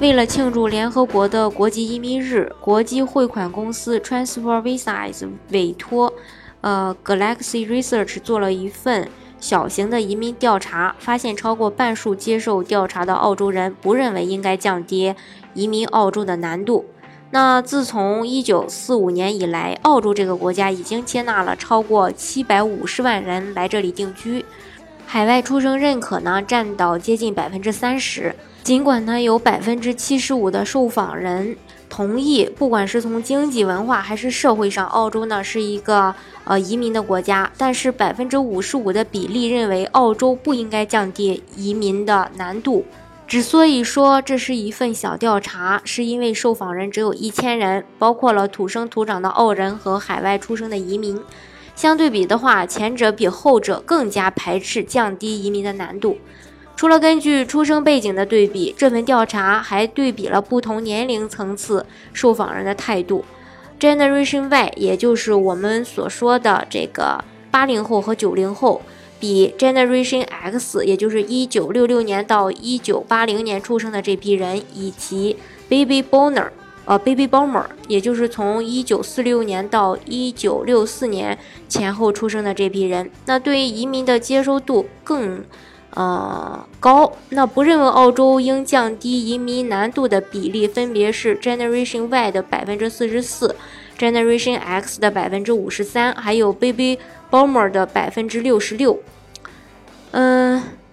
为了庆祝联合国的国际移民日，国际汇款公司 Transfer Visas 委托呃 Galaxy Research 做了一份小型的移民调查，发现超过半数接受调查的澳洲人不认为应该降低移民澳洲的难度。那自从1945年以来，澳洲这个国家已经接纳了超过750万人来这里定居，海外出生认可呢占到接近百分之三十。尽管呢，有百分之七十五的受访人同意，不管是从经济、文化还是社会上，澳洲呢是一个呃移民的国家，但是百分之五十五的比例认为澳洲不应该降低移民的难度。之所以说这是一份小调查，是因为受访人只有一千人，包括了土生土长的澳人和海外出生的移民。相对比的话，前者比后者更加排斥降低移民的难度。除了根据出生背景的对比，这份调查还对比了不同年龄层次受访人的态度。Generation Y，也就是我们所说的这个八零后和九零后，比 Generation X，也就是一九六六年到一九八零年出生的这批人，以及 Baby Boomer，呃，Baby Boomer，也就是从一九四六年到一九六四年前后出生的这批人，那对移民的接受度更。呃，高。那不认为澳洲应降低移民难度的比例分别是 Generation Y 的百分之四十四，Generation X 的百分之五十三，还有 Baby Boomer 的百分之六十六。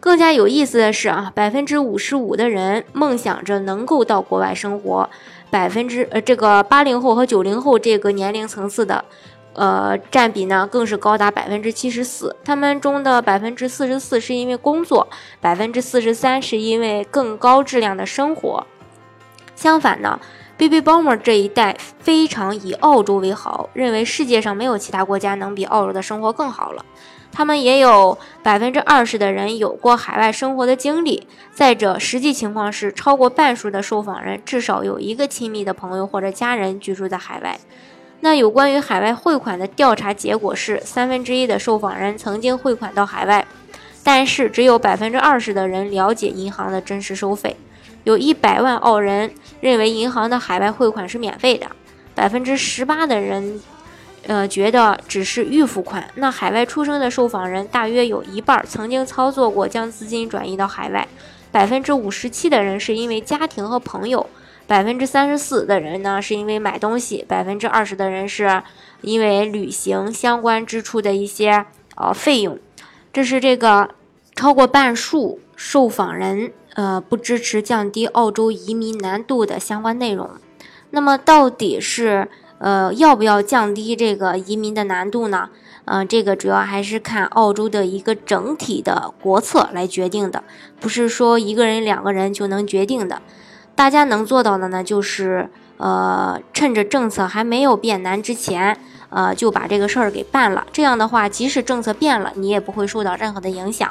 更加有意思的是啊，百分之五十五的人梦想着能够到国外生活，百分之呃这个八零后和九零后这个年龄层次的。呃，占比呢更是高达百分之七十四。他们中的百分之四十四是因为工作，百分之四十三是因为更高质量的生活。相反呢，Baby Boomer 这一代非常以澳洲为豪，认为世界上没有其他国家能比澳洲的生活更好了。他们也有百分之二十的人有过海外生活的经历。再者，实际情况是，超过半数的受访人至少有一个亲密的朋友或者家人居住在海外。那有关于海外汇款的调查结果是，三分之一的受访人曾经汇款到海外，但是只有百分之二十的人了解银行的真实收费。有一百万澳人认为银行的海外汇款是免费的，百分之十八的人，呃，觉得只是预付款。那海外出生的受访人大约有一半曾经操作过将资金转移到海外，百分之五十七的人是因为家庭和朋友。百分之三十四的人呢，是因为买东西；百分之二十的人是因为旅行相关支出的一些呃费用。这是这个超过半数受访人呃不支持降低澳洲移民难度的相关内容。那么到底是呃要不要降低这个移民的难度呢？嗯，这个主要还是看澳洲的一个整体的国策来决定的，不是说一个人两个人就能决定的。大家能做到的呢，就是呃，趁着政策还没有变难之前，呃，就把这个事儿给办了。这样的话，即使政策变了，你也不会受到任何的影响。